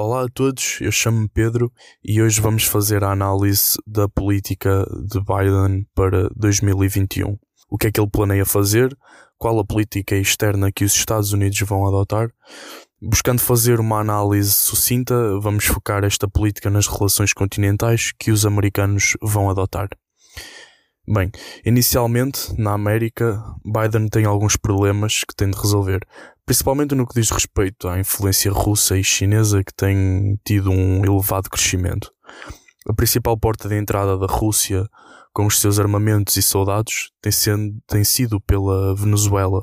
Olá a todos, eu chamo-me Pedro e hoje vamos fazer a análise da política de Biden para 2021. O que é que ele planeia fazer, qual a política externa que os Estados Unidos vão adotar. Buscando fazer uma análise sucinta, vamos focar esta política nas relações continentais que os americanos vão adotar. Bem, inicialmente, na América, Biden tem alguns problemas que tem de resolver, principalmente no que diz respeito à influência russa e chinesa que tem tido um elevado crescimento. A principal porta de entrada da Rússia com os seus armamentos e soldados tem, sendo, tem sido pela Venezuela,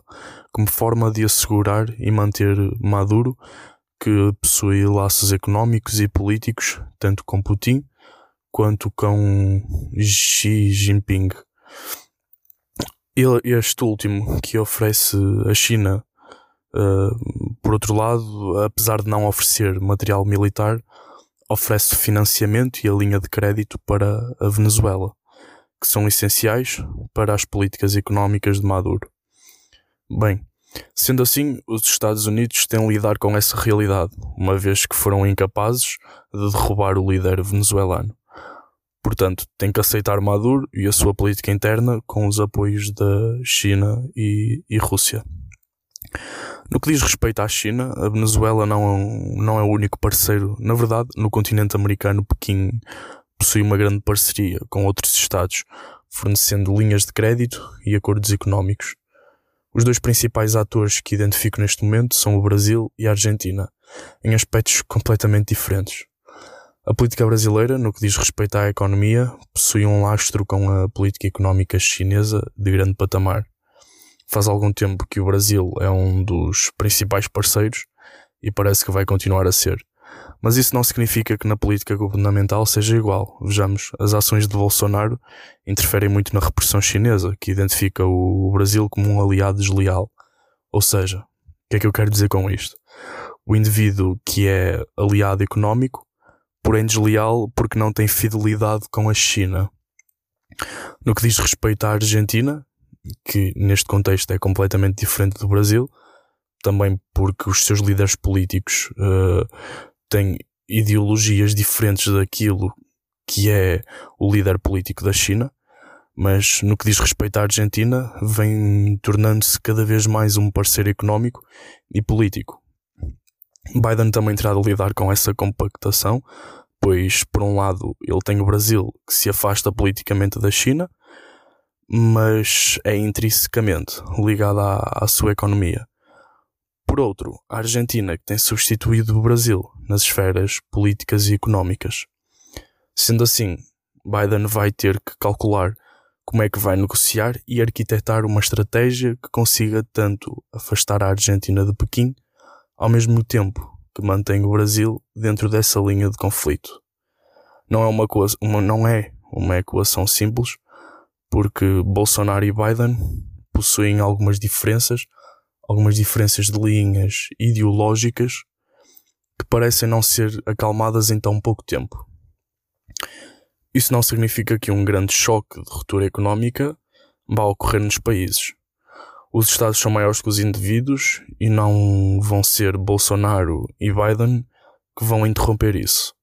como forma de assegurar e manter Maduro, que possui laços económicos e políticos, tanto com Putin quanto com Xi Jinping. Este último, que oferece a China, uh, por outro lado, apesar de não oferecer material militar, oferece financiamento e a linha de crédito para a Venezuela, que são essenciais para as políticas económicas de Maduro. Bem, sendo assim, os Estados Unidos têm de lidar com essa realidade, uma vez que foram incapazes de derrubar o líder venezuelano. Portanto, tem que aceitar Maduro e a sua política interna com os apoios da China e, e Rússia. No que diz respeito à China, a Venezuela não é, um, não é o único parceiro. Na verdade, no continente americano, Pequim possui uma grande parceria com outros Estados, fornecendo linhas de crédito e acordos económicos. Os dois principais atores que identifico neste momento são o Brasil e a Argentina, em aspectos completamente diferentes. A política brasileira, no que diz respeito à economia, possui um lastro com a política económica chinesa de grande patamar. Faz algum tempo que o Brasil é um dos principais parceiros e parece que vai continuar a ser. Mas isso não significa que na política governamental seja igual. Vejamos, as ações de Bolsonaro interferem muito na repressão chinesa, que identifica o Brasil como um aliado desleal. Ou seja, o que é que eu quero dizer com isto? O indivíduo que é aliado económico porém desleal porque não tem fidelidade com a China. No que diz respeito à Argentina, que neste contexto é completamente diferente do Brasil, também porque os seus líderes políticos uh, têm ideologias diferentes daquilo que é o líder político da China, mas no que diz respeito à Argentina, vem tornando-se cada vez mais um parceiro económico e político. Biden também terá de lidar com essa compactação, pois, por um lado, ele tem o Brasil que se afasta politicamente da China, mas é intrinsecamente ligado à, à sua economia. Por outro, a Argentina que tem substituído o Brasil nas esferas políticas e económicas. Sendo assim, Biden vai ter que calcular como é que vai negociar e arquitetar uma estratégia que consiga tanto afastar a Argentina de Pequim ao mesmo tempo que mantém o Brasil dentro dessa linha de conflito. Não é uma, uma, não é uma equação simples, porque Bolsonaro e Biden possuem algumas diferenças, algumas diferenças de linhas ideológicas que parecem não ser acalmadas em tão pouco tempo. Isso não significa que um grande choque de ruptura económica vá ocorrer nos países os Estados são maiores que os indivíduos e não vão ser Bolsonaro e Biden que vão interromper isso.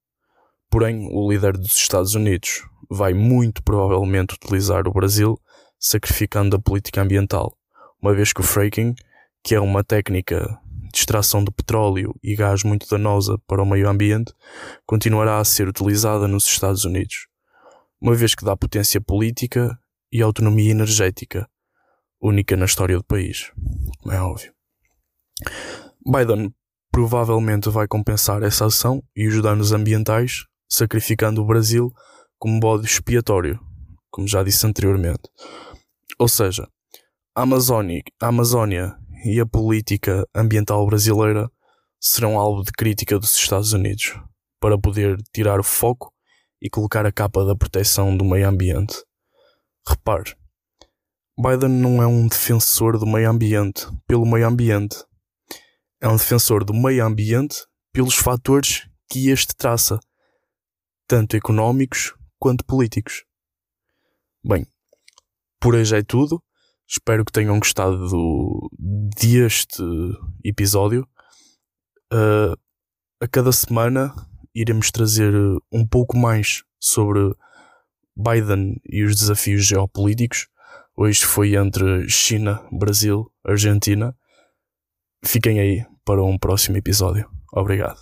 Porém, o líder dos Estados Unidos vai muito provavelmente utilizar o Brasil sacrificando a política ambiental, uma vez que o fracking, que é uma técnica de extração de petróleo e gás muito danosa para o meio ambiente, continuará a ser utilizada nos Estados Unidos, uma vez que dá potência política e autonomia energética, única na história do país, como é óbvio. Biden provavelmente vai compensar essa ação e os danos ambientais, sacrificando o Brasil como bode expiatório, como já disse anteriormente. Ou seja, a Amazônia, e a política ambiental brasileira serão alvo de crítica dos Estados Unidos para poder tirar o foco e colocar a capa da proteção do meio ambiente. Repare, Biden não é um defensor do meio ambiente pelo meio ambiente. É um defensor do meio ambiente pelos fatores que este traça, tanto económicos quanto políticos. Bem, por hoje é tudo. Espero que tenham gostado do, deste episódio. Uh, a cada semana iremos trazer um pouco mais sobre Biden e os desafios geopolíticos. Hoje foi entre China, Brasil, Argentina. Fiquem aí para um próximo episódio. Obrigado.